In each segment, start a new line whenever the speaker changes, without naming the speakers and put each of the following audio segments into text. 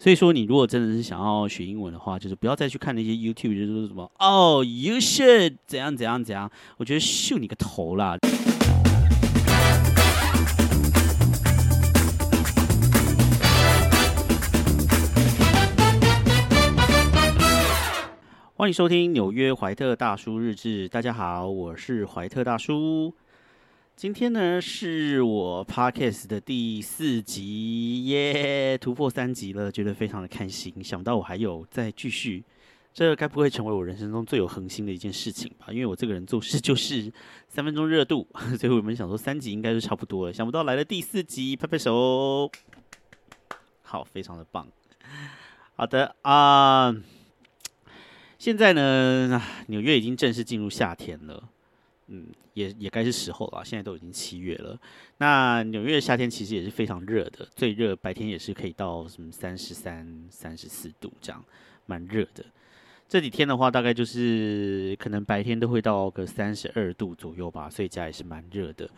所以说，你如果真的是想要学英文的话，就是不要再去看那些 YouTube，就是说什么哦，you should 怎样怎样怎样。我觉得秀你个头啦！欢迎收听纽约怀特大叔日志。大家好，我是怀特大叔。今天呢是我 podcast 的第四集耶，突破三集了，觉得非常的开心。想不到我还有再继续，这该不会成为我人生中最有恒心的一件事情吧？因为我这个人做事就是三分钟热度，所以我们想说三集应该是差不多了。想不到来了第四集，拍拍手，好，非常的棒。好的啊。现在呢，纽约已经正式进入夏天了，嗯，也也该是时候了。现在都已经七月了，那纽约的夏天其实也是非常热的，最热白天也是可以到什么三十三、三十四度这样，蛮热的。这几天的话，大概就是可能白天都会到个三十二度左右吧，所以家也是蛮热的。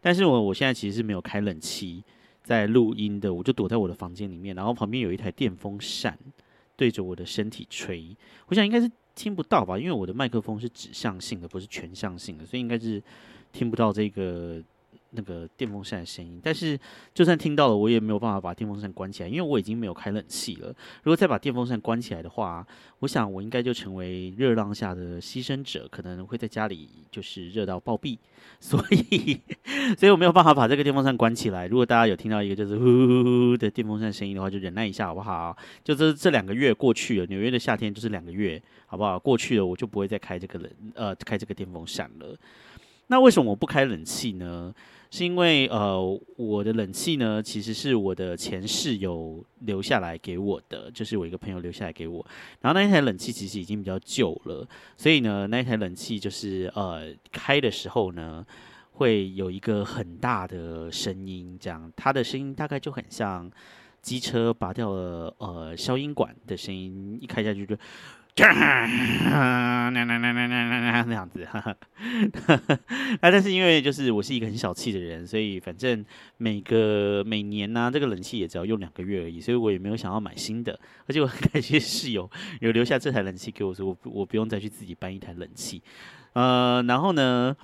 但是我我现在其实是没有开冷气在录音的，我就躲在我的房间里面，然后旁边有一台电风扇。对着我的身体吹，我想应该是听不到吧，因为我的麦克风是指向性的，不是全向性的，所以应该是听不到这个。那个电风扇的声音，但是就算听到了，我也没有办法把电风扇关起来，因为我已经没有开冷气了。如果再把电风扇关起来的话，我想我应该就成为热浪下的牺牲者，可能会在家里就是热到暴毙。所以，所以我没有办法把这个电风扇关起来。如果大家有听到一个就是呼呼呼的电风扇声音的话，就忍耐一下好不好？就这这两个月过去了，纽约的夏天就是两个月，好不好？过去了，我就不会再开这个冷呃开这个电风扇了。那为什么我不开冷气呢？是因为呃，我的冷气呢，其实是我的前室友留下来给我的，就是我一个朋友留下来给我。然后那一台冷气其实已经比较旧了，所以呢，那一台冷气就是呃，开的时候呢，会有一个很大的声音，这样它的声音大概就很像机车拔掉了呃消音管的声音，一开下去就。那那那那那那那样子，啊，但是因为就是我是一个很小气的人，所以反正每个每年呢，这个冷气也只要用两个月而已，所以我也没有想要买新的。而且我很感谢室友有留下这台冷气给我，说我我不用再去自己搬一台冷气。呃，然后呢？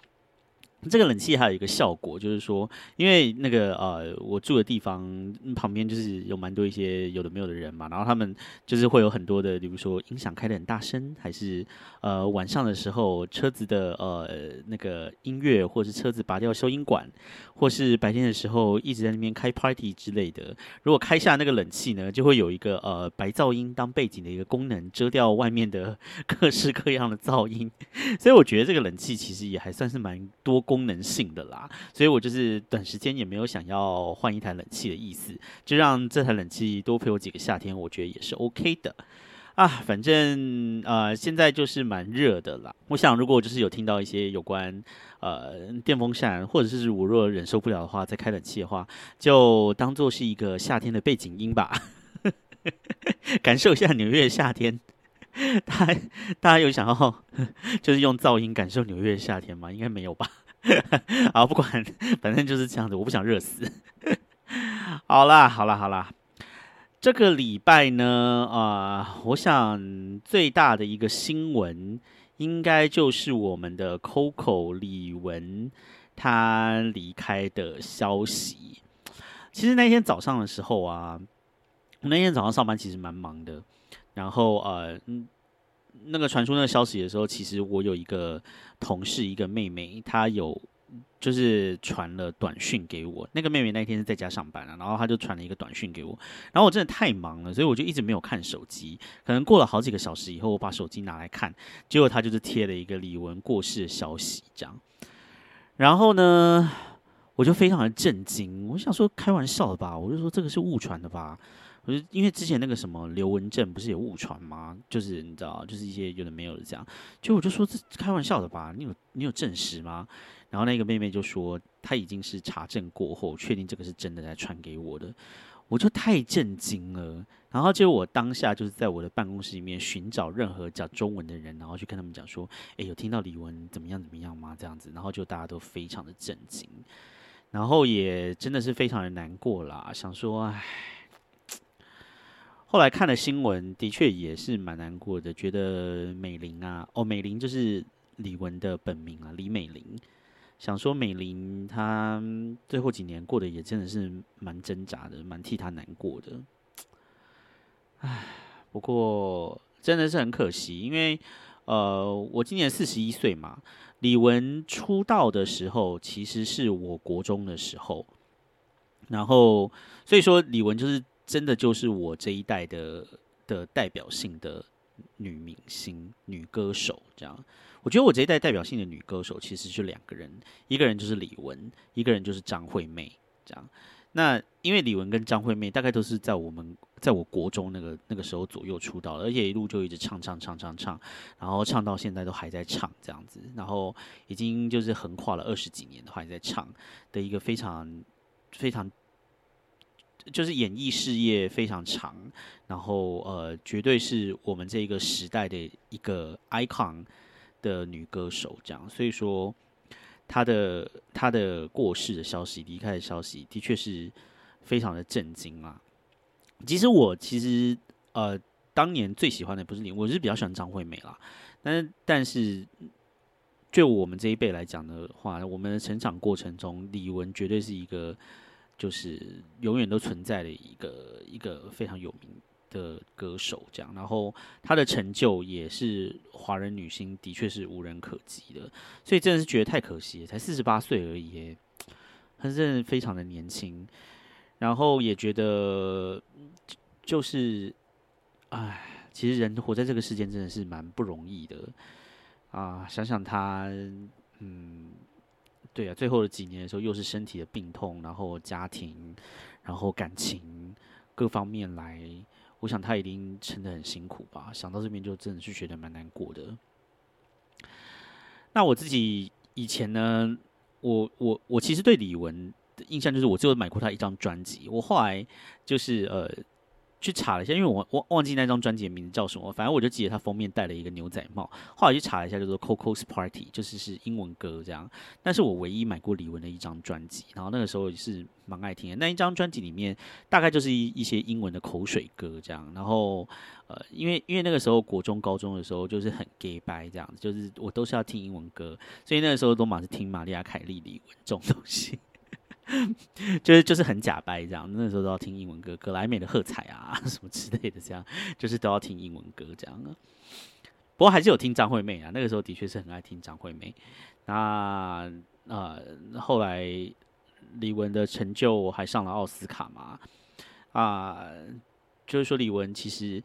这个冷气还有一个效果，就是说，因为那个呃，我住的地方旁边就是有蛮多一些有的没有的人嘛，然后他们就是会有很多的，比如说音响开的很大声，还是呃晚上的时候车子的呃那个音乐，或是车子拔掉收音管，或是白天的时候一直在那边开 party 之类的。如果开下那个冷气呢，就会有一个呃白噪音当背景的一个功能，遮掉外面的 各式各样的噪音。所以我觉得这个冷气其实也还算是蛮多功。功能性的啦，所以我就是短时间也没有想要换一台冷气的意思，就让这台冷气多陪我几个夏天，我觉得也是 OK 的啊。反正呃，现在就是蛮热的啦。我想，如果就是有听到一些有关呃电风扇，或者是我若忍受不了的话，再开冷气的话，就当做是一个夏天的背景音吧，感受一下纽约的夏天。大家大家有想要 就是用噪音感受纽约的夏天吗？应该没有吧。好，不管，反正就是这样子。我不想热死。好啦，好啦，好啦。这个礼拜呢，啊，我想最大的一个新闻，应该就是我们的 Coco 李玟他离开的消息。其实那天早上的时候啊，那天早上上班其实蛮忙的。然后呃，那个传出那个消息的时候，其实我有一个同事，一个妹妹，她有就是传了短讯给我。那个妹妹那天是在家上班啊，然后她就传了一个短讯给我。然后我真的太忙了，所以我就一直没有看手机。可能过了好几个小时以后，我把手机拿来看，结果她就是贴了一个李玟过世的消息，这样。然后呢，我就非常的震惊，我想说开玩笑的吧，我就说这个是误传的吧。我就因为之前那个什么刘文正不是有误传吗？就是你知道，就是一些有的没有的这样。就我就说这开玩笑的吧，你有你有证实吗？然后那个妹妹就说她已经是查证过后，确定这个是真的来传给我的。我就太震惊了。然后就我当下就是在我的办公室里面寻找任何讲中文的人，然后去跟他们讲说，哎，有听到李文怎么样怎么样吗？这样子，然后就大家都非常的震惊，然后也真的是非常的难过啦，想说，唉。后来看了新闻，的确也是蛮难过的，觉得美玲啊，哦，美玲就是李玟的本名啊，李美玲。想说美玲她最后几年过得也真的是蛮挣扎的，蛮替她难过的。唉，不过真的是很可惜，因为呃，我今年四十一岁嘛，李玟出道的时候其实是我国中的时候，然后所以说李玟就是真的就是我这一代的的代表性的女明星、女歌手这样。我觉得我这一代代表性的女歌手其实就两个人，一个人就是李玟，一个人就是张惠妹。这样，那因为李玟跟张惠妹大概都是在我们在我国中那个那个时候左右出道，而且一路就一直唱唱唱唱唱，然后唱到现在都还在唱这样子，然后已经就是横跨了二十几年的话还在唱的一个非常非常就是演艺事业非常长，然后呃，绝对是我们这个时代的一个 icon。的女歌手这样，所以说她的她的过世的消息、离开的消息，的确是非常的震惊啊。其实我其实呃，当年最喜欢的不是你，我是比较喜欢张惠妹啦。但但是，就我们这一辈来讲的话，我们的成长过程中，李玟绝对是一个就是永远都存在的一个一个非常有名。的歌手这样，然后她的成就也是华人女星的确是无人可及的，所以真的是觉得太可惜，才四十八岁而已，她真的非常的年轻，然后也觉得就是，唉，其实人活在这个世间真的是蛮不容易的啊！想想她，嗯，对啊，最后的几年的时候，又是身体的病痛，然后家庭，然后感情各方面来。我想他一定撑得很辛苦吧，想到这边就真的是觉得蛮难过的。那我自己以前呢，我我我其实对李玟的印象就是，我只有买过他一张专辑。我后来就是呃。去查了一下，因为我忘忘记那张专辑的名字叫什么，反正我就记得它封面戴了一个牛仔帽。后来去查了一下，叫做《Coco's Party》，就是是英文歌这样。但是我唯一买过李玟的一张专辑，然后那个时候也是蛮爱听的。那一张专辑里面大概就是一一些英文的口水歌这样。然后呃，因为因为那个时候国中高中的时候就是很 gay 白这样子，就是我都是要听英文歌，所以那个时候都满是听玛丽亚凯莉、李玟这种东西。就是就是很假掰这样，那时候都要听英文歌，格莱美的喝彩啊 什么之类的，这样就是都要听英文歌这样。不过还是有听张惠妹啊，那个时候的确是很爱听张惠妹。那呃后来李玟的成就还上了奥斯卡嘛？啊，就是说李玟其实。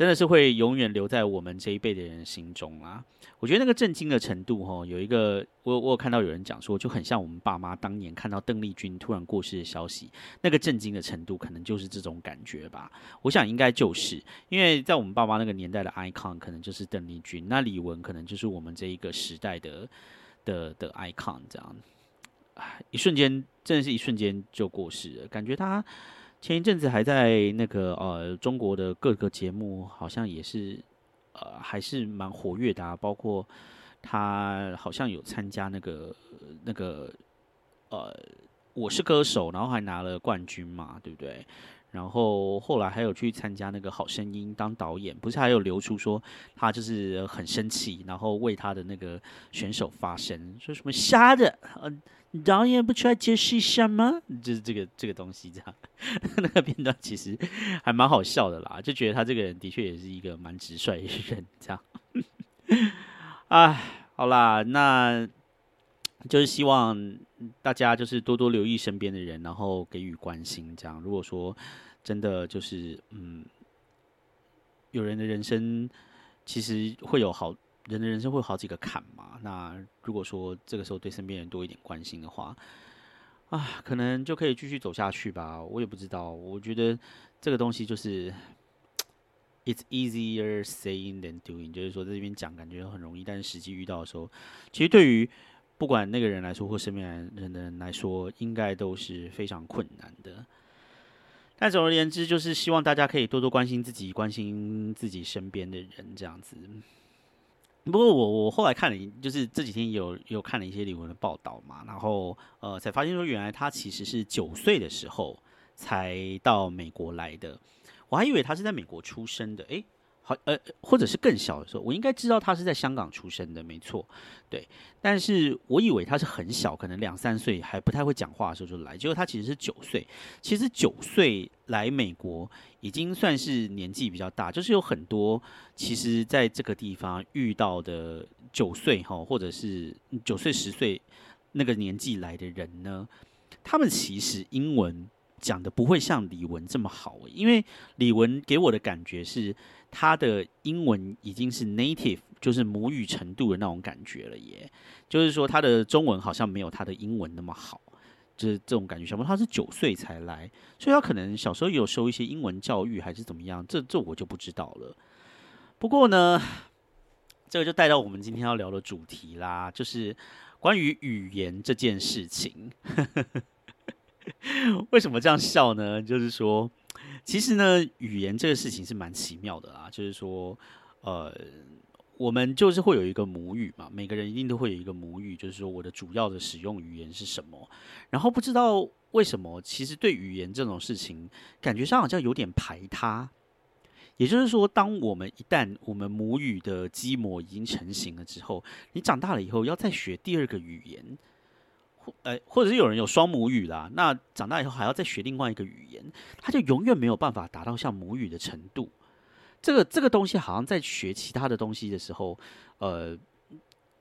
真的是会永远留在我们这一辈的人心中啊！我觉得那个震惊的程度，哈，有一个我我有看到有人讲说，就很像我们爸妈当年看到邓丽君突然过世的消息，那个震惊的程度，可能就是这种感觉吧。我想应该就是，因为在我们爸妈那个年代的 icon 可能就是邓丽君，那李玟可能就是我们这一个时代的的的 icon，这样，一瞬间，真的是一瞬间就过世了，感觉他。前一阵子还在那个呃中国的各个节目，好像也是呃还是蛮活跃的啊。包括他好像有参加那个那个呃我是歌手，然后还拿了冠军嘛，对不对？然后后来还有去参加那个好声音当导演，不是还有流出说他就是很生气，然后为他的那个选手发声，说什么瞎的呃。导演不出来解释一下吗？就是这个这个东西这样，那个片段其实还蛮好笑的啦，就觉得他这个人的确也是一个蛮直率的人，这样。哎，好啦，那就是希望大家就是多多留意身边的人，然后给予关心。这样，如果说真的就是嗯，有人的人生其实会有好。人的人生会有好几个坎嘛？那如果说这个时候对身边人多一点关心的话，啊，可能就可以继续走下去吧。我也不知道，我觉得这个东西就是，it's easier saying than doing，就是说在这边讲感觉很容易，但是实际遇到的时候，其实对于不管那个人来说或身边人的人来说，应该都是非常困难的。但总而言之，就是希望大家可以多多关心自己，关心自己身边的人，这样子。不过我我后来看了，就是这几天有有看了一些李玟的报道嘛，然后呃才发现说，原来他其实是九岁的时候才到美国来的。我还以为他是在美国出生的，诶，好，呃，或者是更小的时候，我应该知道他是在香港出生的，没错，对。但是我以为他是很小，可能两三岁还不太会讲话的时候就来，结果他其实是九岁。其实九岁来美国已经算是年纪比较大，就是有很多其实在这个地方遇到的九岁哈，或者是九岁十岁那个年纪来的人呢，他们其实英文讲的不会像李文这么好，因为李文给我的感觉是。他的英文已经是 native，就是母语程度的那种感觉了，耶。就是说他的中文好像没有他的英文那么好，就是这种感觉。小朋友他是九岁才来，所以他可能小时候有受一些英文教育还是怎么样，这这我就不知道了。不过呢，这个就带到我们今天要聊的主题啦，就是关于语言这件事情。为什么这样笑呢？就是说。其实呢，语言这个事情是蛮奇妙的啦。就是说，呃，我们就是会有一个母语嘛，每个人一定都会有一个母语。就是说，我的主要的使用语言是什么？然后不知道为什么，其实对语言这种事情，感觉上好像有点排他。也就是说，当我们一旦我们母语的基模已经成型了之后，你长大了以后要再学第二个语言。或呃，或者是有人有双母语啦，那长大以后还要再学另外一个语言，他就永远没有办法达到像母语的程度。这个这个东西好像在学其他的东西的时候，呃，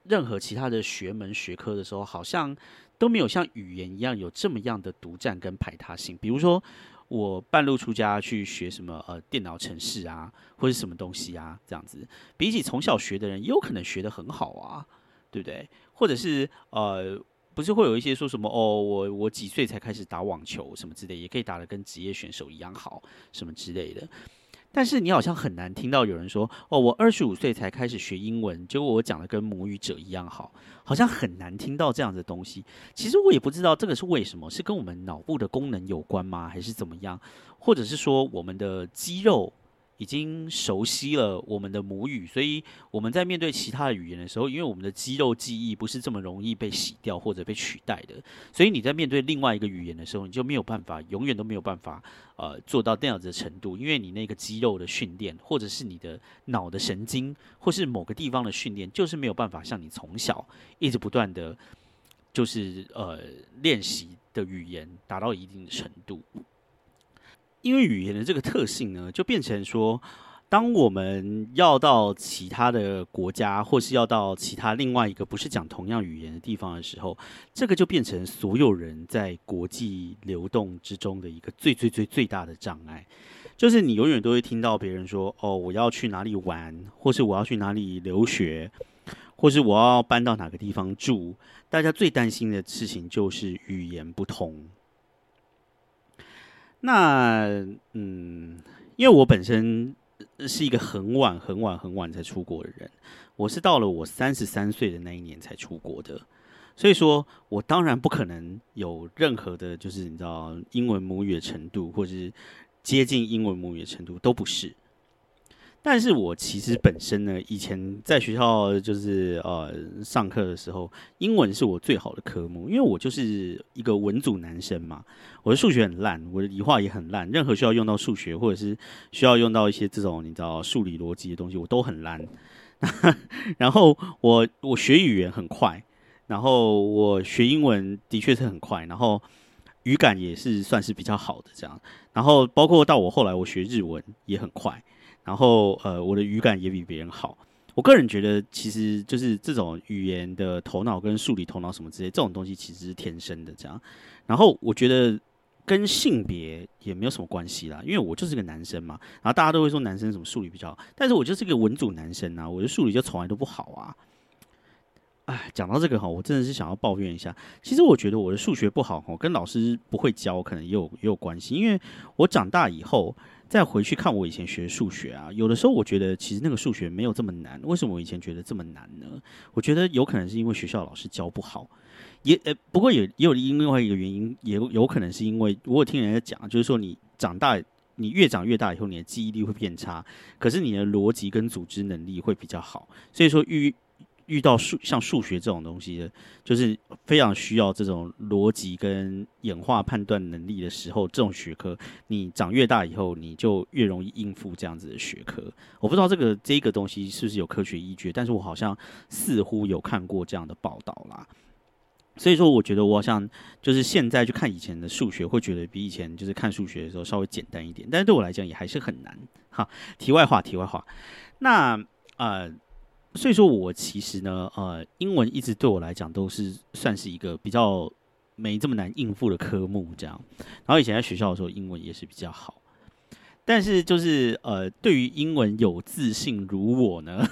任何其他的学门学科的时候，好像都没有像语言一样有这么样的独占跟排他性。比如说，我半路出家去学什么呃电脑程式啊，或者什么东西啊，这样子，比起从小学的人，也有可能学得很好啊，对不对？或者是呃。不是会有一些说什么哦，我我几岁才开始打网球什么之类，也可以打得跟职业选手一样好什么之类的。但是你好像很难听到有人说哦，我二十五岁才开始学英文，结果我讲的跟母语者一样好，好像很难听到这样的东西。其实我也不知道这个是为什么，是跟我们脑部的功能有关吗，还是怎么样？或者是说我们的肌肉？已经熟悉了我们的母语，所以我们在面对其他的语言的时候，因为我们的肌肉记忆不是这么容易被洗掉或者被取代的，所以你在面对另外一个语言的时候，你就没有办法，永远都没有办法，呃，做到那样子的程度，因为你那个肌肉的训练，或者是你的脑的神经，或是某个地方的训练，就是没有办法像你从小一直不断的，就是呃练习的语言达到一定的程度。因为语言的这个特性呢，就变成说，当我们要到其他的国家，或是要到其他另外一个不是讲同样语言的地方的时候，这个就变成所有人在国际流动之中的一个最最最最大的障碍。就是你永远都会听到别人说：“哦，我要去哪里玩，或是我要去哪里留学，或是我要搬到哪个地方住。”大家最担心的事情就是语言不通。那嗯，因为我本身是一个很晚、很晚、很晚才出国的人，我是到了我三十三岁的那一年才出国的，所以说我当然不可能有任何的，就是你知道英文母语的程度，或者是接近英文母语的程度，都不是。但是我其实本身呢，以前在学校就是呃上课的时候，英文是我最好的科目，因为我就是一个文组男生嘛。我的数学很烂，我的理化也很烂，任何需要用到数学或者是需要用到一些这种你知道数理逻辑的东西，我都很烂。然后我我学语言很快，然后我学英文的确是很快，然后语感也是算是比较好的这样。然后包括到我后来我学日文也很快。然后，呃，我的语感也比别人好。我个人觉得，其实就是这种语言的头脑跟数理头脑什么之类，这种东西其实是天生的。这样，然后我觉得跟性别也没有什么关系啦，因为我就是个男生嘛。然后大家都会说男生什么数理比较好，但是我就是个文组男生啊，我的数理就从来都不好啊。哎，讲到这个哈，我真的是想要抱怨一下。其实我觉得我的数学不好哈，跟老师不会教可能也有也有关系，因为我长大以后。再回去看我以前学数学啊，有的时候我觉得其实那个数学没有这么难。为什么我以前觉得这么难呢？我觉得有可能是因为学校老师教不好，也呃，不过也也有另外一个原因，也有可能是因为我有听人家讲，就是说你长大，你越长越大以后，你的记忆力会变差，可是你的逻辑跟组织能力会比较好。所以说遇遇到数像数学这种东西的，就是非常需要这种逻辑跟演化判断能力的时候，这种学科你长越大以后，你就越容易应付这样子的学科。我不知道这个这个东西是不是有科学依据，但是我好像似乎有看过这样的报道啦。所以说，我觉得我好像就是现在去看以前的数学，会觉得比以前就是看数学的时候稍微简单一点，但是对我来讲也还是很难。哈，题外话，题外话，那呃。所以说，我其实呢，呃，英文一直对我来讲都是算是一个比较没这么难应付的科目，这样。然后以前在学校的时候，英文也是比较好。但是就是呃，对于英文有自信如我呢，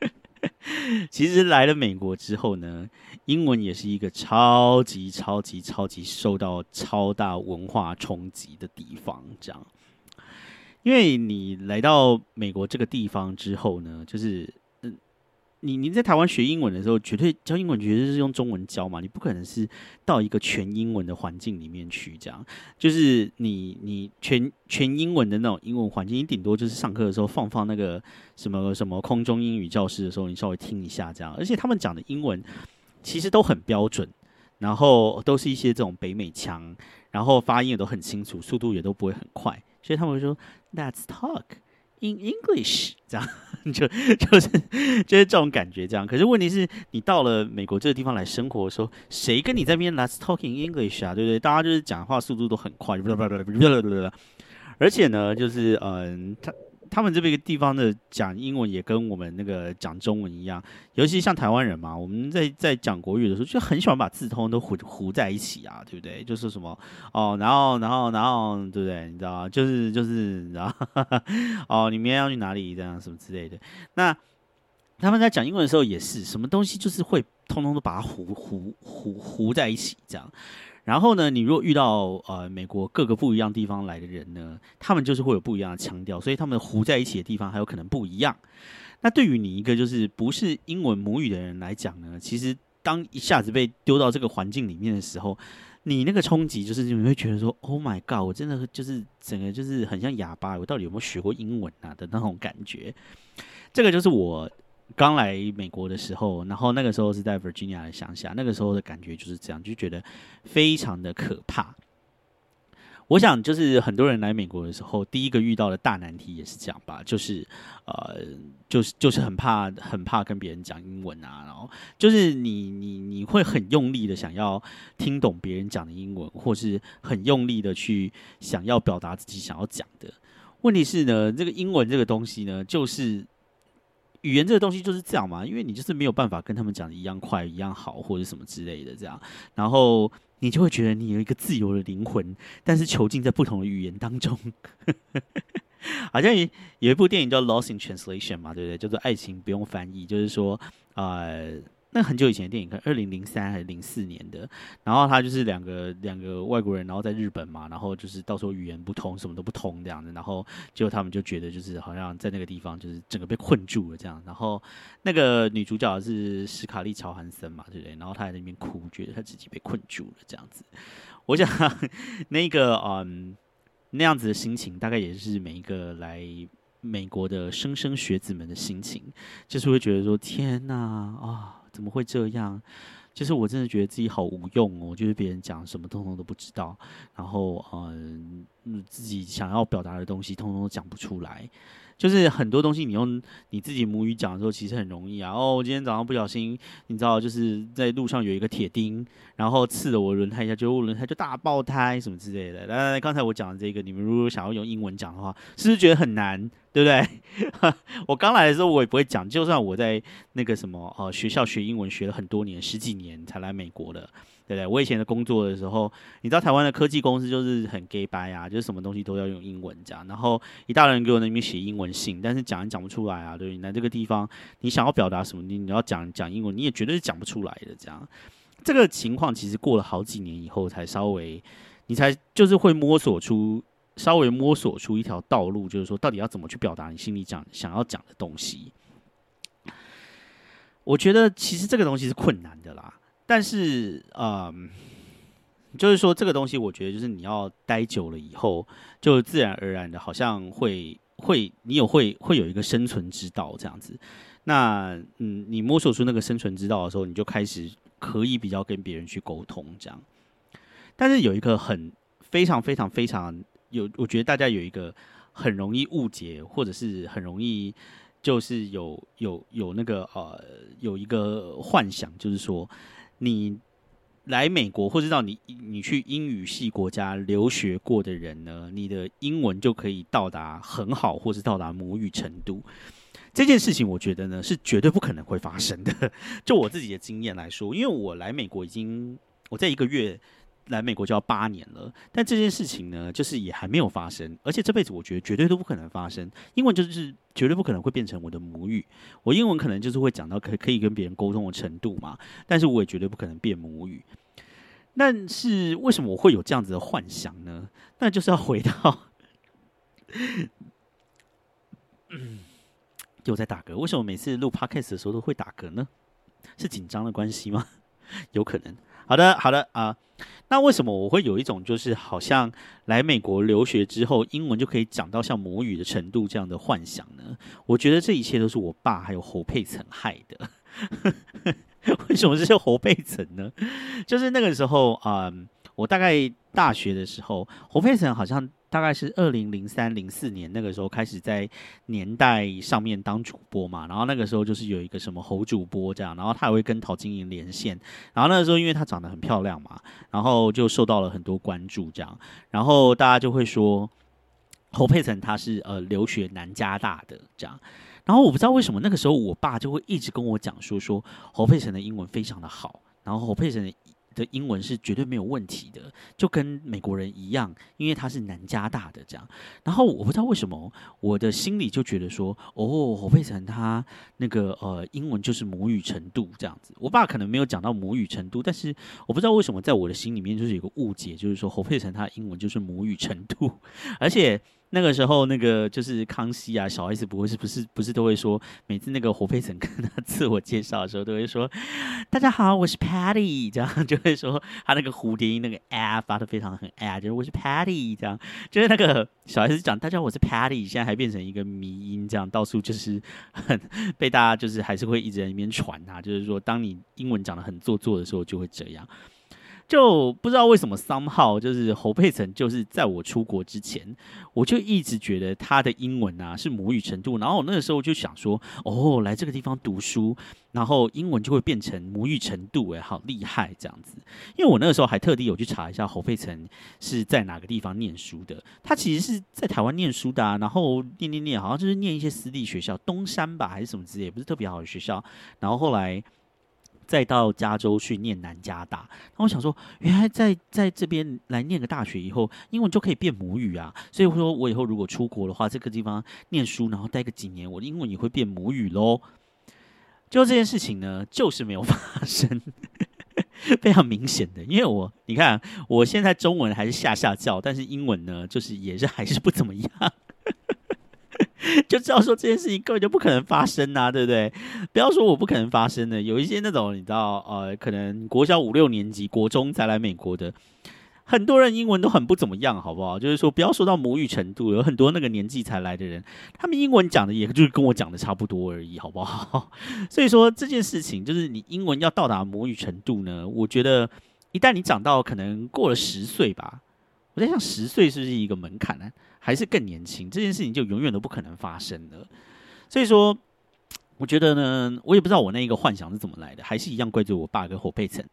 其实来了美国之后呢，英文也是一个超级超级超级受到超大文化冲击的地方，这样。因为你来到美国这个地方之后呢，就是。你你在台湾学英文的时候，绝对教英文绝对是用中文教嘛，你不可能是到一个全英文的环境里面去，这样就是你你全全英文的那种英文环境，你顶多就是上课的时候放放那个什么什么空中英语教室的时候，你稍微听一下这样，而且他们讲的英文其实都很标准，然后都是一些这种北美腔，然后发音也都很清楚，速度也都不会很快，所以他们会说 Let's talk。In English，这样 就 就是就是这种感觉，这样。可是问题是你到了美国这个地方来生活的时候，谁跟你在边 Let's talking English 啊？对不对？大家就是讲话速度都很快，而且呢，就是嗯，他。他们这边一个地方的讲英文也跟我们那个讲中文一样，尤其像台湾人嘛，我们在在讲国语的时候就很喜欢把字通都糊糊在一起啊，对不对？就是什么哦，然后然后然后对不对？你知道就是就是你知道哦，你明天要去哪里这样什么之类的。那他们在讲英文的时候也是，什么东西就是会通通都把它糊糊糊糊在一起这样。然后呢，你如果遇到呃美国各个不一样地方来的人呢，他们就是会有不一样的腔调，所以他们糊在一起的地方还有可能不一样。那对于你一个就是不是英文母语的人来讲呢，其实当一下子被丢到这个环境里面的时候，你那个冲击就是你会觉得说，Oh my God，我真的就是整个就是很像哑巴，我到底有没有学过英文啊的那种感觉。这个就是我。刚来美国的时候，然后那个时候是在 Virginia 的乡下，那个时候的感觉就是这样，就觉得非常的可怕。我想，就是很多人来美国的时候，第一个遇到的大难题也是这样吧，就是呃，就是就是很怕，很怕跟别人讲英文啊，然后就是你你你会很用力的想要听懂别人讲的英文，或是很用力的去想要表达自己想要讲的。问题是呢，这个英文这个东西呢，就是。语言这个东西就是这样嘛，因为你就是没有办法跟他们讲的一样快、一样好，或者什么之类的这样，然后你就会觉得你有一个自由的灵魂，但是囚禁在不同的语言当中。好像有一部电影叫《Lost in Translation》嘛，对不对？叫做《爱情不用翻译》，就是说，呃。那很久以前的电影，看二零零三还是零四年的，然后他就是两个两个外国人，然后在日本嘛，然后就是到时候语言不通，什么都不通这样子，然后结果他们就觉得就是好像在那个地方就是整个被困住了这样，然后那个女主角是史卡利乔韩森嘛，对不对？然后她在那边哭，觉得她自己被困住了这样子。我想 那个嗯那样子的心情，大概也是每一个来美国的莘莘学子们的心情，就是会觉得说天哪啊！怎么会这样？就是我真的觉得自己好无用哦，就是别人讲什么，通通都不知道，然后嗯，自己想要表达的东西，通通都讲不出来。就是很多东西，你用你自己母语讲的时候，其实很容易啊。哦，我今天早上不小心，你知道，就是在路上有一个铁钉，然后刺了我轮胎一下，就我轮胎就大爆胎什么之类的。来来来，刚才我讲的这个，你们如果想要用英文讲的话，是不是觉得很难？对不对？我刚来的时候，我也不会讲，就算我在那个什么呃学校学英文学了很多年，十几年才来美国的。对不对？我以前的工作的时候，你知道台湾的科技公司就是很 gay 白啊，就是什么东西都要用英文这样，然后一大人给我那边写英文信，但是讲也讲不出来啊。对，你来这个地方，你想要表达什么，你你要讲讲英文，你也绝对是讲不出来的。这样，这个情况其实过了好几年以后，才稍微你才就是会摸索出稍微摸索出一条道路，就是说到底要怎么去表达你心里讲想要讲的东西。我觉得其实这个东西是困难的啦。但是，嗯，就是说这个东西，我觉得就是你要待久了以后，就自然而然的，好像会会你有会会有一个生存之道这样子。那嗯，你摸索出那个生存之道的时候，你就开始可以比较跟别人去沟通这样。但是有一个很非常非常非常有，我觉得大家有一个很容易误解，或者是很容易就是有有有那个呃有一个幻想，就是说你来美国或者到你你去英语系国家留学过的人呢，你的英文就可以到达很好，或是到达母语程度。这件事情，我觉得呢是绝对不可能会发生的。就我自己的经验来说，因为我来美国已经我在一个月来美国就要八年了，但这件事情呢，就是也还没有发生，而且这辈子我觉得绝对都不可能发生。英文就是绝对不可能会变成我的母语，我英文可能就是会讲到可可以跟别人沟通的程度嘛，但是我也绝对不可能变母语。但是为什么我会有这样子的幻想呢？那就是要回到，又在打嗝，为什么每次录 podcast 的时候都会打嗝呢？是紧张的关系吗？有可能。好的，好的啊。那为什么我会有一种就是好像来美国留学之后，英文就可以讲到像母语的程度这样的幻想呢？我觉得这一切都是我爸还有侯佩岑害的。为什么是侯佩岑呢？就是那个时候啊，我大概大学的时候，侯佩岑好像。大概是二零零三零四年那个时候开始在年代上面当主播嘛，然后那个时候就是有一个什么侯主播这样，然后他也会跟陶晶莹连线，然后那个时候因为她长得很漂亮嘛，然后就受到了很多关注这样，然后大家就会说侯佩岑她是呃留学南加大的这样，然后我不知道为什么那个时候我爸就会一直跟我讲说说侯佩岑的英文非常的好，然后侯佩岑。的英文是绝对没有问题的，就跟美国人一样，因为他是南加大的这样。然后我不知道为什么，我的心里就觉得说，哦，侯佩岑他那个呃英文就是母语程度这样子。我爸可能没有讲到母语程度，但是我不知道为什么在我的心里面就是有个误解，就是说侯佩岑他英文就是母语程度，而且。那个时候，那个就是康熙啊，小 S 不会是不是不是都会说，每次那个胡佩岑跟他 自我介绍的时候，都会说：“大家好，我是 Patty。”这样就会说他那个蝴蝶音那个 a 发的非常很 a，就是我是 Patty。这样就是那个小 S 讲大家我是 Patty，现在还变成一个迷音，这样到处就是很被大家就是还是会一直在那边传啊，就是说当你英文讲的很做作的时候，就会这样。就不知道为什么三号就是侯佩岑，就是在我出国之前，我就一直觉得他的英文啊是母语程度，然后我那个时候就想说，哦，来这个地方读书，然后英文就会变成母语程度，哎，好厉害这样子。因为我那个时候还特地有去查一下侯佩岑是在哪个地方念书的，他其实是在台湾念书的，啊然后念念念，好像就是念一些私立学校，东山吧还是什么之类，不是特别好的学校，然后后来。再到加州去念南加大，那我想说，原来在在这边来念个大学以后，英文就可以变母语啊。所以我说我以后如果出国的话，这个地方念书，然后待个几年，我的英文也会变母语喽。就这件事情呢，就是没有发生，非常明显的。因为我你看，我现在中文还是下下教，但是英文呢，就是也是还是不怎么样。就知道说这件事情根本就不可能发生呐，对不对？不要说我不可能发生的，有一些那种你知道，呃，可能国小五六年级、国中才来美国的，很多人英文都很不怎么样，好不好？就是说不要说到母语程度，有很多那个年纪才来的人，他们英文讲的也就是跟我讲的差不多而已，好不好？所以说这件事情就是你英文要到达母语程度呢，我觉得一旦你长到可能过了十岁吧，我在想十岁是不是一个门槛呢？还是更年轻，这件事情就永远都不可能发生了。所以说，我觉得呢，我也不知道我那一个幻想是怎么来的，还是一样怪罪我爸跟侯佩岑。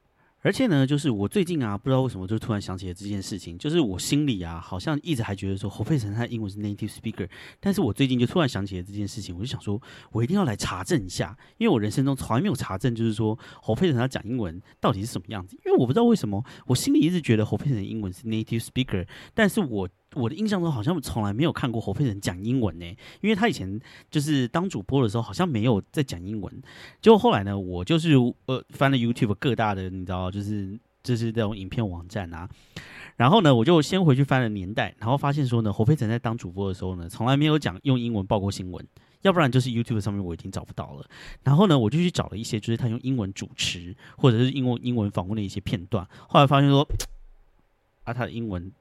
而且呢，就是我最近啊，不知道为什么就突然想起了这件事情，就是我心里啊，好像一直还觉得说侯佩岑他英文是 native speaker，但是我最近就突然想起了这件事情，我就想说，我一定要来查证一下，因为我人生中从来没有查证，就是说侯佩岑他讲英文到底是什么样子，因为我不知道为什么，我心里一直觉得侯佩岑的英文是 native speaker，但是我。我的印象中好像从来没有看过侯佩岑讲英文呢，因为他以前就是当主播的时候好像没有在讲英文。结果后来呢，我就是呃翻了 YouTube 各大的你知道就是就是这种影片网站啊，然后呢我就先回去翻了年代，然后发现说呢侯佩岑在当主播的时候呢从来没有讲用英文报过新闻，要不然就是 YouTube 上面我已经找不到了。然后呢我就去找了一些就是他用英文主持或者是英文英文访问的一些片段，后来发现说啊他的英文。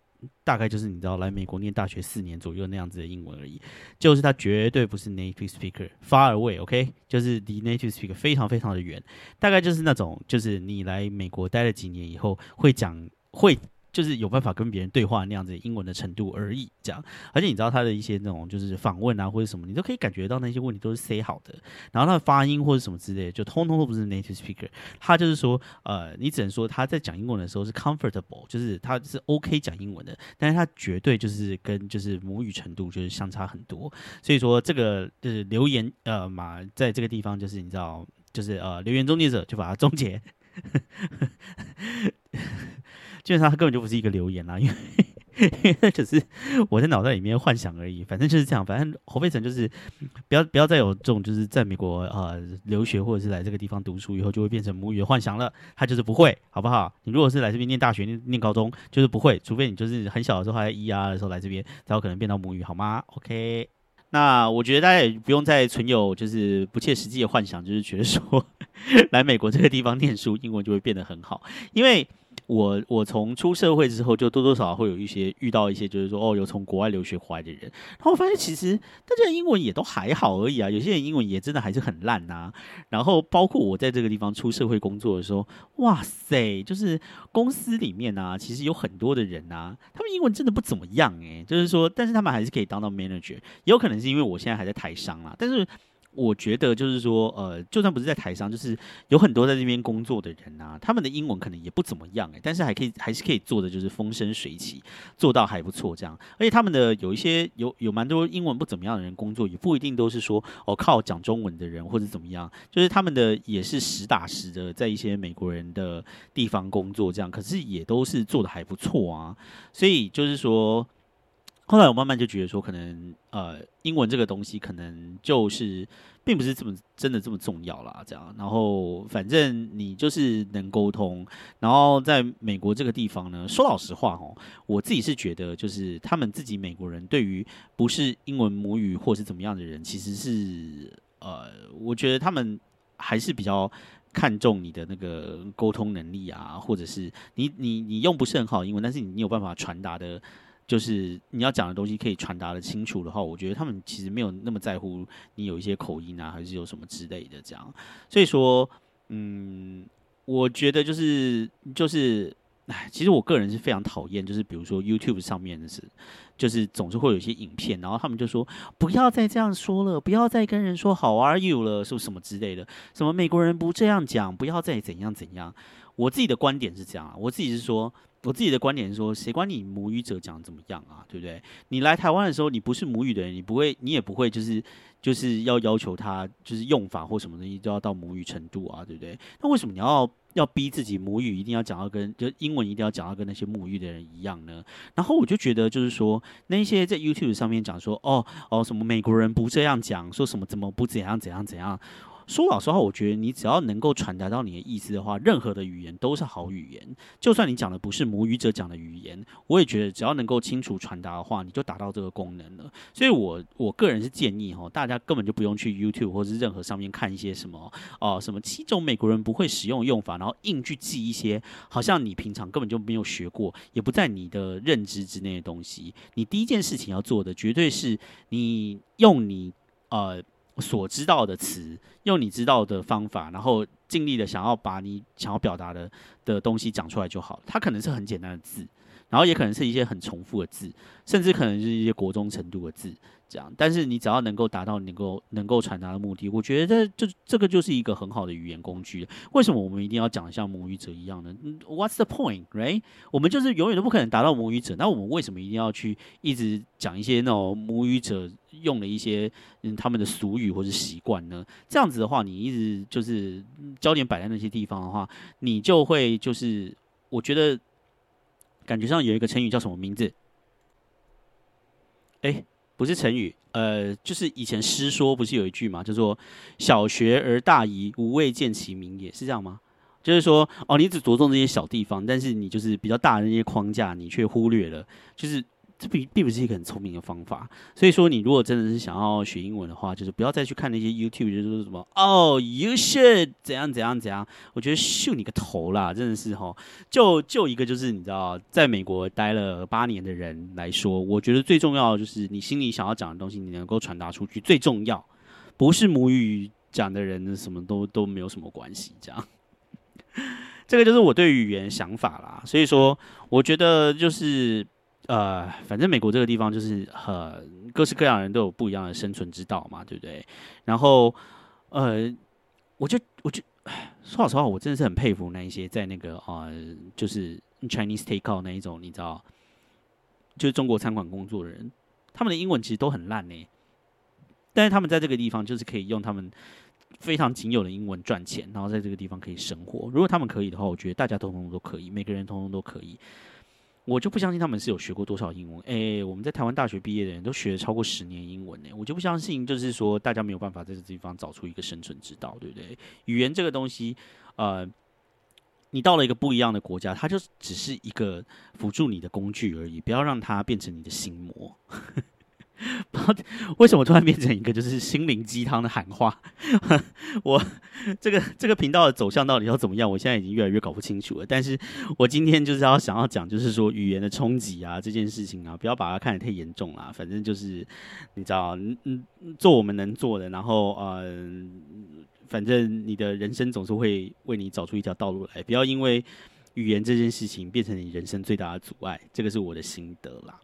大概就是你知道来美国念大学四年左右那样子的英文而已，就是他绝对不是 native speaker，far away，OK，就是离 native speaker 非常非常的远，大概就是那种就是你来美国待了几年以后会讲会。就是有办法跟别人对话那样子英文的程度而已，这样。而且你知道他的一些那种就是访问啊或者什么，你都可以感觉到那些问题都是塞好的，然后他的发音或者什么之类，就通通都不是 native speaker。他就是说，呃，你只能说他在讲英文的时候是 comfortable，就是他是 OK 讲英文的，但是他绝对就是跟就是母语程度就是相差很多。所以说这个就是留言呃嘛，在这个地方就是你知道，就是呃留言终结者就把它终结。基本上它根本就不是一个留言啦，因为那只是我在脑袋里面幻想而已。反正就是这样，反正侯佩岑就是不要不要再有这种就是在美国呃留学或者是来这个地方读书以后就会变成母语的幻想了。他就是不会，好不好？你如果是来这边念大学、念念高中，就是不会，除非你就是很小的时候还在 E R 的时候来这边，才有可能变到母语，好吗？OK。那我觉得大家也不用再存有就是不切实际的幻想，就是觉得说 来美国这个地方念书，英文就会变得很好，因为。我我从出社会之后，就多多少少会有一些遇到一些，就是说哦，有从国外留学回来的人，然后我发现其实大家英文也都还好而已啊，有些人英文也真的还是很烂呐。然后包括我在这个地方出社会工作的时候，哇塞，就是公司里面啊，其实有很多的人啊，他们英文真的不怎么样诶，就是说，但是他们还是可以当到 manager，也有可能是因为我现在还在台商啦，但是。我觉得就是说，呃，就算不是在台上，就是有很多在这边工作的人啊，他们的英文可能也不怎么样哎，但是还可以，还是可以做的就是风生水起，做到还不错这样。而且他们的有一些有有蛮多英文不怎么样的人工作，也不一定都是说哦靠讲中文的人或者怎么样，就是他们的也是实打实的在一些美国人的地方工作这样，可是也都是做的还不错啊。所以就是说。后来我慢慢就觉得说，可能呃，英文这个东西可能就是并不是这么真的这么重要啦，这样。然后反正你就是能沟通，然后在美国这个地方呢，说老实话哦，我自己是觉得，就是他们自己美国人对于不是英文母语或是怎么样的人，其实是呃，我觉得他们还是比较看重你的那个沟通能力啊，或者是你你你用不是很好英文，但是你有办法传达的。就是你要讲的东西可以传达的清楚的话，我觉得他们其实没有那么在乎你有一些口音啊，还是有什么之类的这样。所以说，嗯，我觉得就是就是，哎，其实我个人是非常讨厌，就是比如说 YouTube 上面的是，就是总是会有一些影片，然后他们就说不要再这样说了，不要再跟人说 How are you 了，说什么之类的，什么美国人不这样讲，不要再怎样怎样。我自己的观点是这样啊，我自己是说。我自己的观点是说，谁管你母语者讲怎么样啊，对不对？你来台湾的时候，你不是母语的人，你不会，你也不会，就是就是要要求他，就是用法或什么东西都要到母语程度啊，对不对？那为什么你要要逼自己母语一定要讲到跟就英文一定要讲到跟那些母语的人一样呢？然后我就觉得，就是说那些在 YouTube 上面讲说，哦哦，什么美国人不这样讲，说什么怎么不怎样怎样怎样。说老实话，我觉得你只要能够传达到你的意思的话，任何的语言都是好语言。就算你讲的不是母语者讲的语言，我也觉得只要能够清楚传达的话，你就达到这个功能了。所以，我我个人是建议哈，大家根本就不用去 YouTube 或者是任何上面看一些什么哦，什么七种美国人不会使用用法，然后硬去记一些好像你平常根本就没有学过，也不在你的认知之内的东西。你第一件事情要做的，绝对是你用你呃。所知道的词，用你知道的方法，然后尽力的想要把你想要表达的的东西讲出来就好。它可能是很简单的字，然后也可能是一些很重复的字，甚至可能是一些国中程度的字。这样，但是你只要能够达到能够能够传达的目的，我觉得这这个就是一个很好的语言工具。为什么我们一定要讲像母语者一样呢？What's the point, right？我们就是永远都不可能达到母语者，那我们为什么一定要去一直讲一些那种母语者用的一些嗯他们的俗语或者习惯呢？这样子的话，你一直就是焦点摆在那些地方的话，你就会就是我觉得感觉上有一个成语叫什么名字？哎。不是成语，呃，就是以前诗说不是有一句嘛，叫做“小学而大遗，无未见其名也”，是这样吗？就是说，哦，你只着重这些小地方，但是你就是比较大的那些框架，你却忽略了，就是这并并不是一个很聪明的方法。所以说，你如果真的是想要学英文的话，就是不要再去看那些 YouTube，就是说什么哦，you should 怎样怎样怎样。我觉得秀你个头啦，真的是哈。就就一个就是你知道，在美国待了八年的人来说，我觉得最重要的就是你心里想要讲的东西，你能够传达出去最重要。不是母语讲的人，什么都都没有什么关系，这样。这个就是我对语言想法啦，所以说我觉得就是呃，反正美国这个地方就是很各式各样的人都有不一样的生存之道嘛，对不对？然后呃，我就我就说老实话，我真的是很佩服那一些在那个呃，就是 Chinese takeout 那一种，你知道，就是中国餐馆工作的人，他们的英文其实都很烂呢，但是他们在这个地方就是可以用他们。非常仅有的英文赚钱，然后在这个地方可以生活。如果他们可以的话，我觉得大家通通都可以，每个人通通都可以。我就不相信他们是有学过多少英文。诶，我们在台湾大学毕业的人都学了超过十年英文呢，我就不相信，就是说大家没有办法在这地方找出一个生存之道，对不对？语言这个东西，呃，你到了一个不一样的国家，它就只是一个辅助你的工具而已，不要让它变成你的心魔。为什么突然变成一个就是心灵鸡汤的喊话？我这个这个频道的走向到底要怎么样？我现在已经越来越搞不清楚了。但是我今天就是要想要讲，就是说语言的冲击啊，这件事情啊，不要把它看得太严重啦。反正就是你知道，嗯嗯，做我们能做的，然后呃，反正你的人生总是会为你找出一条道路来。不要因为语言这件事情变成你人生最大的阻碍。这个是我的心得啦。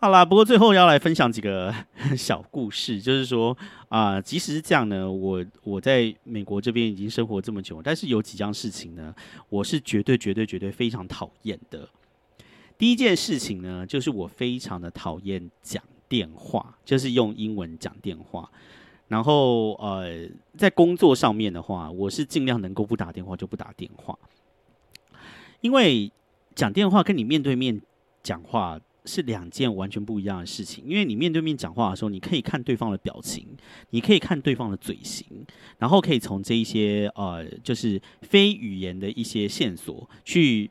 好啦，不过最后要来分享几个 小故事，就是说啊，即使是这样呢，我我在美国这边已经生活这么久，但是有几样事情呢，我是绝对绝对绝对非常讨厌的。第一件事情呢，就是我非常的讨厌讲电话，就是用英文讲电话。然后呃，在工作上面的话，我是尽量能够不打电话就不打电话，因为讲电话跟你面对面讲话。是两件完全不一样的事情，因为你面对面讲话的时候，你可以看对方的表情，你可以看对方的嘴型，然后可以从这一些呃，就是非语言的一些线索去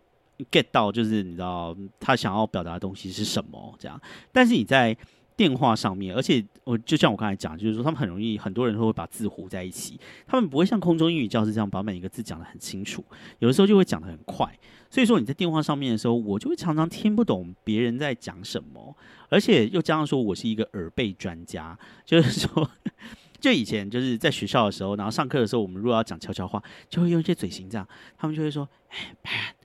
get 到，就是你知道他想要表达的东西是什么这样。但是你在电话上面，而且我就像我刚才讲，就是说他们很容易，很多人都会把字糊在一起，他们不会像空中英语教师这样把每一个字讲得很清楚，有的时候就会讲得很快。所以说你在电话上面的时候，我就会常常听不懂别人在讲什么，而且又加上说我是一个耳背专家，就是说，就以前就是在学校的时候，然后上课的时候，我们如果要讲悄悄话，就会用一些嘴型这样，他们就会说，哎，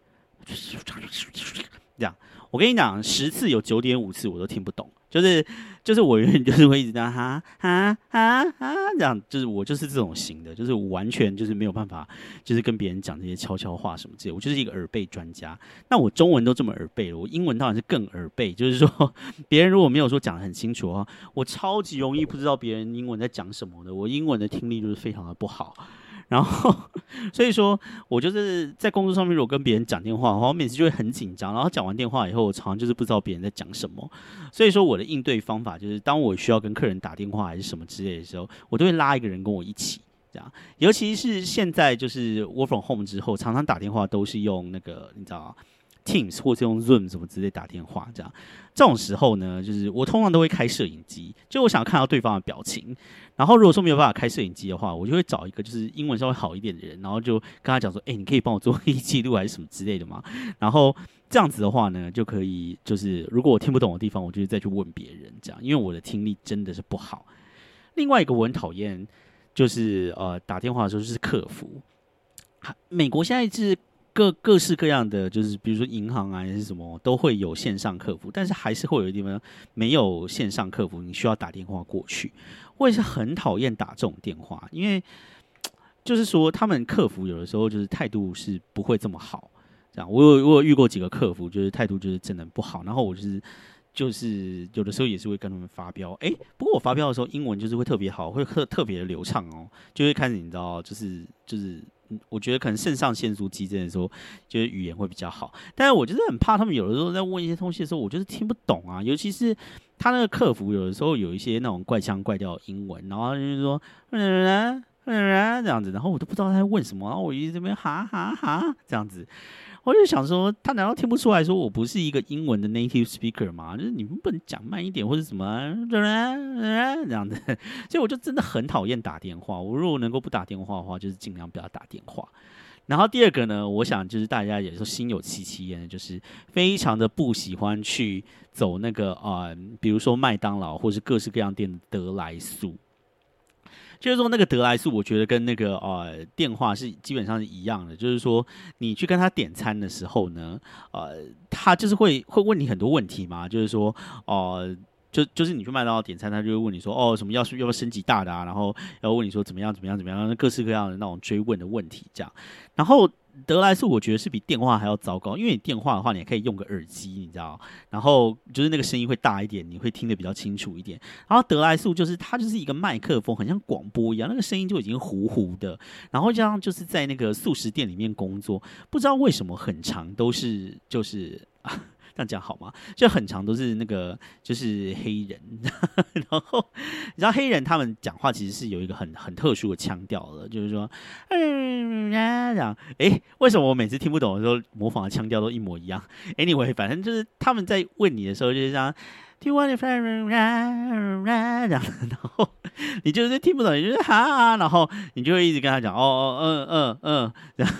这样，我跟你讲，十次有九点五次我都听不懂。就是就是我永远就是会一直这样哈哈哈哈这样，就是我就是这种型的，就是完全就是没有办法，就是跟别人讲这些悄悄话什么之类。我就是一个耳背专家。那我中文都这么耳背了，我英文当然是更耳背。就是说，别人如果没有说讲的很清楚的话，我超级容易不知道别人英文在讲什么的。我英文的听力就是非常的不好。然后，所以说，我就是在工作上面，如果跟别人讲电话的话，我每次就会很紧张。然后讲完电话以后，我常常就是不知道别人在讲什么。所以说，我的应对方法就是，当我需要跟客人打电话还是什么之类的时候，我都会拉一个人跟我一起这样。尤其是现在就是 work from home 之后，常常打电话都是用那个，你知道。Teams 或者用 Zoom 什么直接打电话这样，这种时候呢，就是我通常都会开摄影机，就我想要看到对方的表情。然后如果说没有办法开摄影机的话，我就会找一个就是英文稍微好一点的人，然后就跟他讲说：“哎，你可以帮我做一记录还是什么之类的吗？”然后这样子的话呢，就可以就是如果我听不懂的地方，我就再去问别人这样，因为我的听力真的是不好。另外一个我很讨厌就是呃打电话的时候是客服，美国现在是。各各式各样的，就是比如说银行啊，还是什么，都会有线上客服，但是还是会有地方没有线上客服，你需要打电话过去。我也是很讨厌打这种电话，因为就是说他们客服有的时候就是态度是不会这么好。这样，我有我有遇过几个客服，就是态度就是真的不好。然后我就是就是有的时候也是会跟他们发飙，哎，不过我发飙的时候英文就是会特别好，会特特别的流畅哦，就会开始你知道，就是就是。我觉得可能肾上腺素激增的时候，就是语言会比较好。但是我就是很怕他们有的时候在问一些东西的时候，我就是听不懂啊。尤其是他那个客服有的时候有一些那种怪腔怪调的英文，然后就是说嗯嗯这样子，然后我都不知道他在问什么，然后我一直这边哈哈哈这样子，我就想说，他难道听不出来说我不是一个英文的 native speaker 吗？就是你们不能讲慢一点或者什么这样子，所以我就真的很讨厌打电话。我如果能够不打电话的话，就是尽量不要打电话。然后第二个呢，我想就是大家也是心有戚戚焉，就是非常的不喜欢去走那个啊，比如说麦当劳或是各式各样店的得来速。就是说那个得来速，我觉得跟那个呃电话是基本上是一样的。就是说你去跟他点餐的时候呢，呃，他就是会会问你很多问题嘛。就是说哦。就就是你去麦当劳点餐，他就会问你说，哦，什么要是要不要升级大的啊？然后要问你说怎么样怎么样怎么样，各式各样的那种追问的问题这样。然后德莱素我觉得是比电话还要糟糕，因为你电话的话，你也可以用个耳机，你知道，然后就是那个声音会大一点，你会听得比较清楚一点。然后德莱素就是它就是一个麦克风，很像广播一样，那个声音就已经糊糊的。然后这样就是在那个素食店里面工作，不知道为什么很长都是就是啊。这样讲好吗？就很长都是那个，就是黑人，然后你知道黑人他们讲话其实是有一个很很特殊的腔调的，就是说，嗯，这样，哎，为什么我每次听不懂的时候模仿的腔调都一模一样？Anyway，反正就是他们在问你的时候就是这样。听完你这样，然后你就是听不懂，你就是哈，然后你就会一直跟他讲，哦哦嗯嗯嗯，然后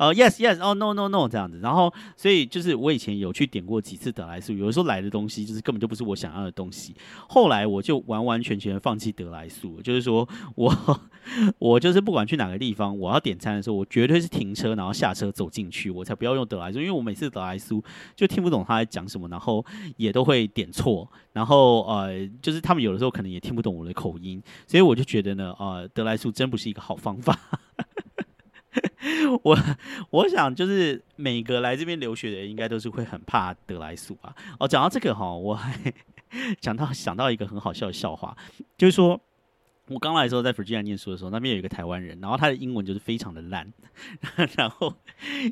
哦 yes yes 哦 no no no 这样子，然后所以就是我以前有去点过几次德莱素，有的时候来的东西就是根本就不是我想要的东西，后来我就完完全全放弃德莱素，就是说我我就是不管去哪个地方，我要点餐的时候，我绝对是停车然后下车走进去，我才不要用德莱素，因为我每次德莱素就听不懂他在讲什么，然后也都会点错。然后呃，就是他们有的时候可能也听不懂我的口音，所以我就觉得呢，呃，德莱素真不是一个好方法。我我想就是每个来这边留学的人应该都是会很怕德莱素吧。哦，讲到这个哈，我还 讲到想到一个很好笑的笑话，就是说。我刚来的时候在 Virginia 念书的时候，那边有一个台湾人，然后他的英文就是非常的烂。然后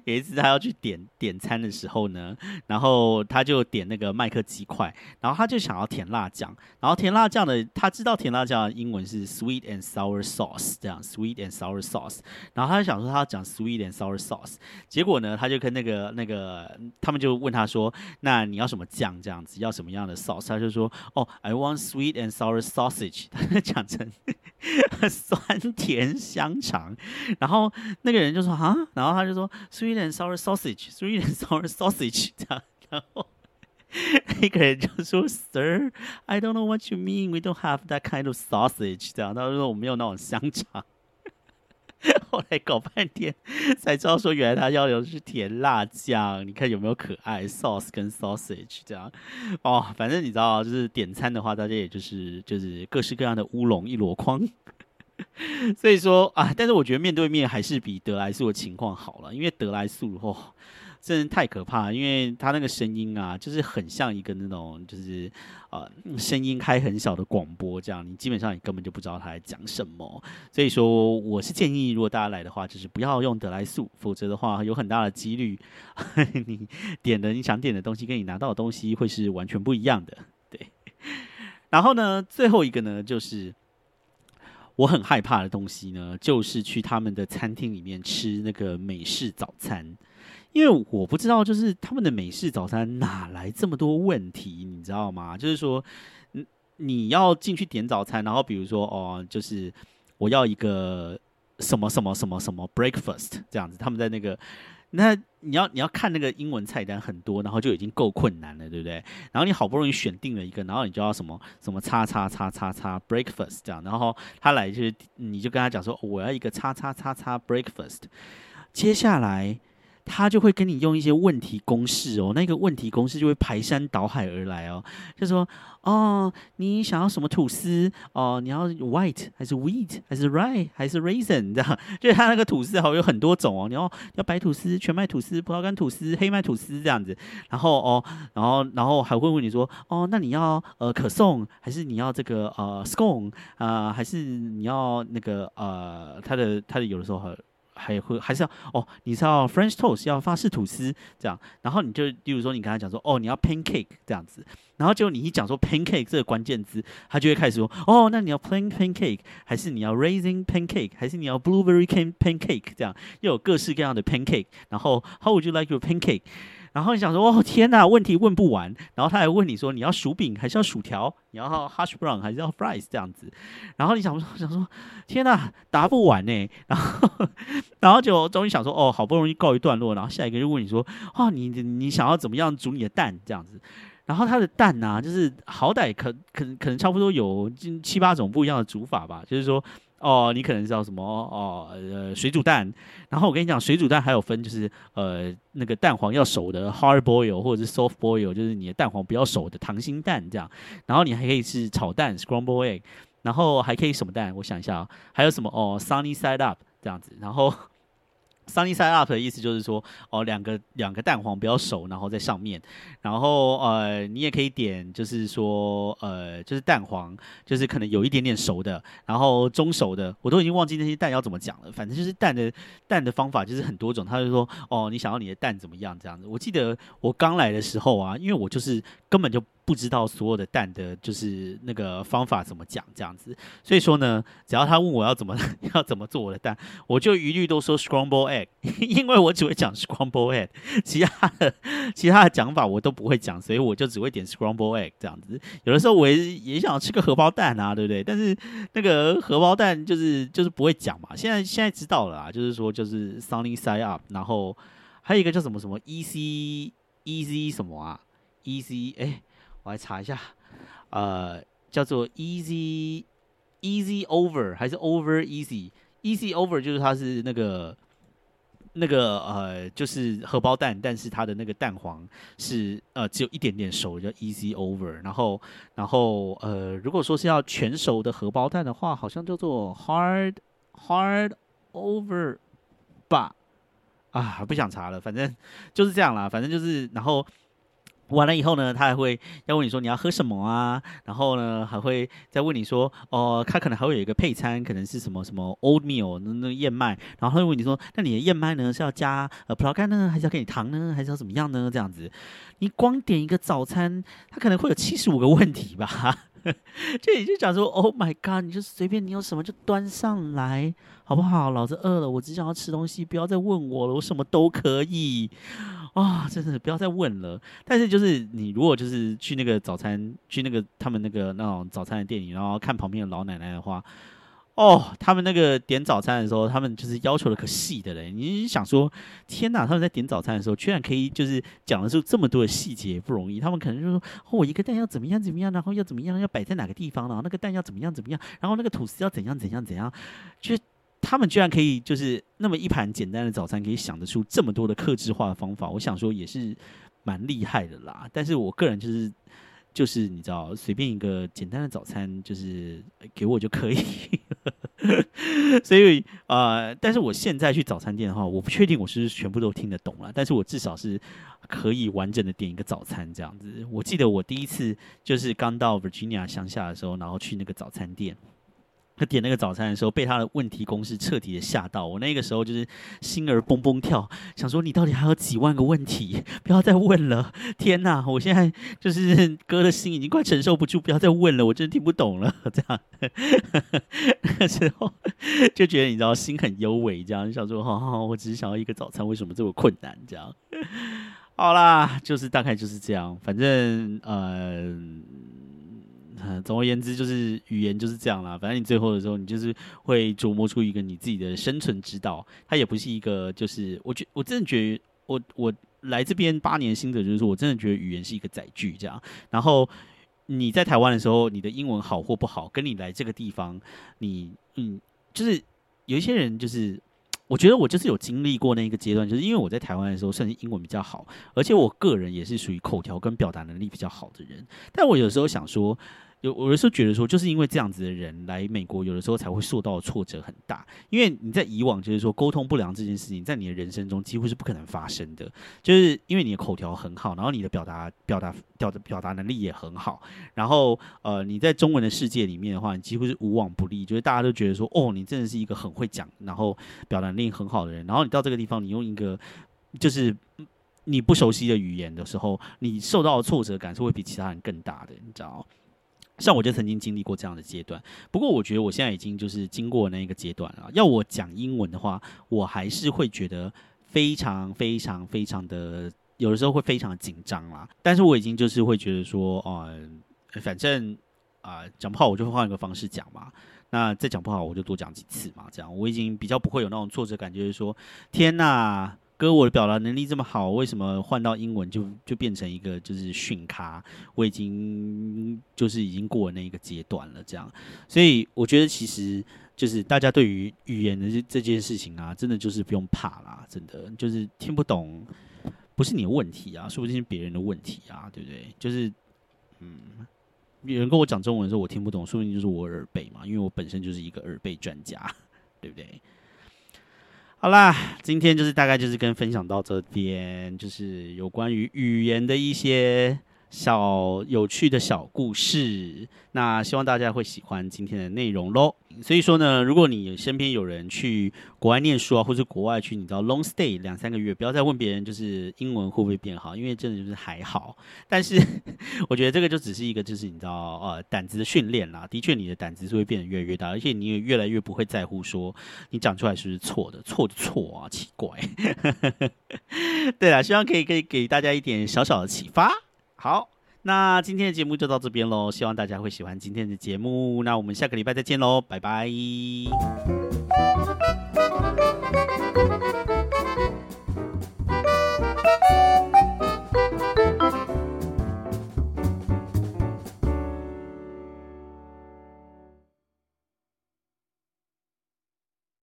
有一次他要去点点餐的时候呢，然后他就点那个麦克鸡块，然后他就想要甜辣酱，然后甜辣酱的他知道甜辣酱的英文是 sweet and sour sauce 这样 sweet and sour sauce，然后他就想说他要讲 sweet and sour sauce，结果呢他就跟那个那个他们就问他说，那你要什么酱这样子，要什么样的 sauce？他就说哦，I want sweet and sour sausage，他就 讲成。酸甜香肠，然后那个人就说啊，然后他就说 sweet and sour sausage，sweet and sour sausage 这样，然后那个人就说 Sir，I don't know what you mean，we don't have that kind of sausage 这样，他说我没有那种香肠。后来搞半天才知道，说原来他要的是甜辣酱。你看有没有可爱 sauce 跟 sausage 这样哦？反正你知道，就是点餐的话，大家也就是就是各式各样的乌龙一箩筐。所以说啊，但是我觉得面对面还是比得来素的情况好了，因为得来素哦。真的太可怕，因为他那个声音啊，就是很像一个那种，就是呃，声音开很小的广播这样，你基本上你根本就不知道他在讲什么。所以说，我是建议，如果大家来的话，就是不要用德来素，否则的话，有很大的几率，你点的你想点的东西，跟你拿到的东西会是完全不一样的。对。然后呢，最后一个呢，就是我很害怕的东西呢，就是去他们的餐厅里面吃那个美式早餐。因为我不知道，就是他们的美式早餐哪来这么多问题，你知道吗？就是说，你你要进去点早餐，然后比如说哦，就是我要一个什么什么什么什么 breakfast 这样子，他们在那个那你要你要看那个英文菜单很多，然后就已经够困难了，对不对？然后你好不容易选定了一个，然后你就要什么什么叉叉叉叉叉 breakfast 这样，然后他来就是你就跟他讲说我要一个叉叉叉叉 breakfast，接下来。他就会跟你用一些问题公式哦，那个问题公式就会排山倒海而来哦，就说哦，你想要什么吐司哦？你要 white 还是 wheat 还是 rye 还是 raisin 这样？就是他那个吐司好有很多种哦，你要要白吐司、全麦吐司、葡萄干吐司、黑麦吐司这样子。然后哦，然后然后还会问你说哦，那你要呃可颂还是你要这个呃 scone 啊？还是你要那个呃，他的他的有的时候。还会还是要哦，你是要 French toast 要法式吐司这样，然后你就例如说你跟他讲说哦，你要 pancake 这样子，然后就你一讲说 pancake 这个关键字，他就会开始说哦，那你要 plain pancake 还是你要 raising pancake 还是你要 blueberry can pancake 这样，又有各式各样的 pancake，然后 How would you like your pancake？然后你想说哦天呐，问题问不完，然后他还问你说你要薯饼还是要薯条，你要 hash brown 还是要 fries 这样子，然后你想说 想说天呐，答不完呢，然后 然后就终于想说哦，好不容易告一段落，然后下一个就问你说啊，你你想要怎么样煮你的蛋？这样子，然后它的蛋呢，就是好歹可可可能差不多有七八种不一样的煮法吧，就是说。哦，你可能知道什么哦？呃，水煮蛋。然后我跟你讲，水煮蛋还有分，就是呃，那个蛋黄要熟的 hard boil 或者是 soft boil，就是你的蛋黄不要熟的溏心蛋这样。然后你还可以是炒蛋 scramble egg，然后还可以什么蛋？我想一下啊，还有什么哦？sunny side up 这样子。然后。Sunny side up 的意思就是说，哦，两个两个蛋黄比较熟，然后在上面，然后呃，你也可以点，就是说，呃，就是蛋黄，就是可能有一点点熟的，然后中熟的，我都已经忘记那些蛋要怎么讲了。反正就是蛋的蛋的方法就是很多种。他就说，哦，你想要你的蛋怎么样这样子？我记得我刚来的时候啊，因为我就是根本就。不知道所有的蛋的，就是那个方法怎么讲这样子，所以说呢，只要他问我要怎么 要怎么做我的蛋，我就一律都说 scramble egg，因为我只会讲 scramble egg，其他的其他的讲法我都不会讲，所以我就只会点 scramble egg 这样子。有的时候我也也想吃个荷包蛋啊，对不对？但是那个荷包蛋就是就是不会讲嘛。现在现在知道了啊，就是说就是 sunny side up，然后还有一个叫什么什么 easy easy 什么啊 easy 哎。我来查一下，呃，叫做 easy easy over 还是 over easy easy over 就是它是那个那个呃，就是荷包蛋，但是它的那个蛋黄是呃只有一点点熟，叫 easy over。然后然后呃，如果说是要全熟的荷包蛋的话，好像叫做 hard hard over 吧？啊，不想查了，反正就是这样啦，反正就是然后。完了以后呢，他还会要问你说你要喝什么啊？然后呢，还会再问你说，哦，他可能还会有一个配餐，可能是什么什么 oatmeal 那那燕麦。然后他会问你说，那你的燕麦呢是要加呃葡萄干呢，还是要给你糖呢，还是要怎么样呢？这样子，你光点一个早餐，他可能会有七十五个问题吧。就你就讲说，Oh my God，你就随便你有什么就端上来，好不好？老子饿了，我只想要吃东西，不要再问我了，我什么都可以。啊，真的不要再问了。但是就是你如果就是去那个早餐，去那个他们那个那种早餐的店里，然后看旁边的老奶奶的话。哦，他们那个点早餐的时候，他们就是要求的可细的嘞。你想说，天哪！他们在点早餐的时候，居然可以就是讲的出这么多的细节，不容易。他们可能就说，哦，我一个蛋要怎么样怎么样，然后要怎么样，要摆在哪个地方，然后那个蛋要怎么样怎么样，然后那个吐司要怎样怎样怎样，就他们居然可以就是那么一盘简单的早餐，可以想得出这么多的克制化的方法。我想说也是蛮厉害的啦。但是我个人就是。就是你知道，随便一个简单的早餐，就是给我就可以。所以呃，但是我现在去早餐店的话，我不确定我是全部都听得懂了，但是我至少是可以完整的点一个早餐这样子。我记得我第一次就是刚到 Virginia 乡下的时候，然后去那个早餐店。他点那个早餐的时候，被他的问题公式彻底的吓到。我那个时候就是心儿蹦蹦跳，想说你到底还有几万个问题，不要再问了！天哪，我现在就是哥的心已经快承受不住，不要再问了，我真的听不懂了。这样那时候就觉得你知道心很幽微，这样想说，好好，我只是想要一个早餐，为什么这么困难？这样好啦，就是大概就是这样，反正呃。总而言之，就是语言就是这样啦。反正你最后的时候，你就是会琢磨出一个你自己的生存之道。它也不是一个，就是我觉我真的觉得，我我来这边八年心得就是说，我真的觉得语言是一个载具，这样。然后你在台湾的时候，你的英文好或不好，跟你来这个地方，你嗯，就是有一些人就是。我觉得我就是有经历过那一个阶段，就是因为我在台湾的时候，甚至英文比较好，而且我个人也是属于口条跟表达能力比较好的人。但我有时候想说，有有的时候觉得说，就是因为这样子的人来美国，有的时候才会受到挫折很大。因为你在以往就是说沟通不良这件事情，在你的人生中几乎是不可能发生的，就是因为你的口条很好，然后你的表达表达表的表达能力也很好，然后呃你在中文的世界里面的话，你几乎是无往不利，就是大家都觉得说，哦，你真的是一个很会讲，然后表达能力很好的人，然后你到这个地方，你用一个就是你不熟悉的语言的时候，你受到的挫折感是会比其他人更大的，你知道。像我就曾经经历过这样的阶段，不过我觉得我现在已经就是经过那个阶段了。要我讲英文的话，我还是会觉得非常非常非常的，有的时候会非常紧张啦。但是我已经就是会觉得说，哦，反正啊讲不好我就会换一个方式讲嘛。那再讲不好我就多讲几次嘛。这样我已经比较不会有那种挫折感，就是说天呐。哥，我的表达能力这么好，为什么换到英文就就变成一个就是训咖？我已经就是已经过了那一个阶段了，这样，所以我觉得其实就是大家对于语言的这这件事情啊，真的就是不用怕啦，真的就是听不懂不是你的问题啊，说不定是别人的问题啊，对不对？就是嗯，有人跟我讲中文的时候我听不懂，说不定就是我耳背嘛，因为我本身就是一个耳背专家，对不对？好啦，今天就是大概就是跟分享到这边，就是有关于语言的一些。小有趣的小故事，那希望大家会喜欢今天的内容喽。所以说呢，如果你身边有人去国外念书啊，或者国外去，你知道 long stay 两三个月，不要再问别人就是英文会不会变好，因为真的就是还好。但是 我觉得这个就只是一个就是你知道呃胆子的训练啦。的确，你的胆子是会变得越来越大，而且你也越来越不会在乎说你讲出来是不是错的，错就错啊，奇怪。对了，希望可以可以给大家一点小小的启发。好，那今天的节目就到这边喽，希望大家会喜欢今天的节目。那我们下个礼拜再见喽，拜拜。